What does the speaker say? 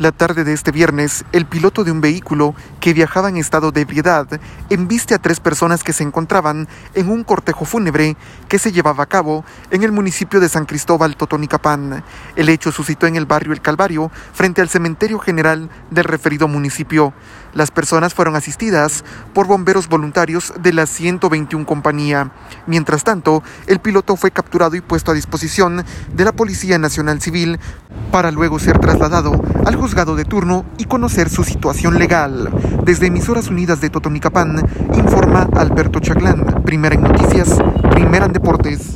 La tarde de este viernes, el piloto de un vehículo que viajaba en estado de ebriedad embiste a tres personas que se encontraban en un cortejo fúnebre que se llevaba a cabo en el municipio de San Cristóbal Totonicapán. El hecho suscitó en el barrio El Calvario, frente al cementerio general del referido municipio. Las personas fueron asistidas por bomberos voluntarios de la 121 compañía. Mientras tanto, el piloto fue capturado y puesto a disposición de la Policía Nacional Civil para luego ser trasladado al juzgado de turno y conocer su situación legal. Desde Emisoras Unidas de Totonicapán, informa Alberto Chaglán, primera en noticias, primera en deportes.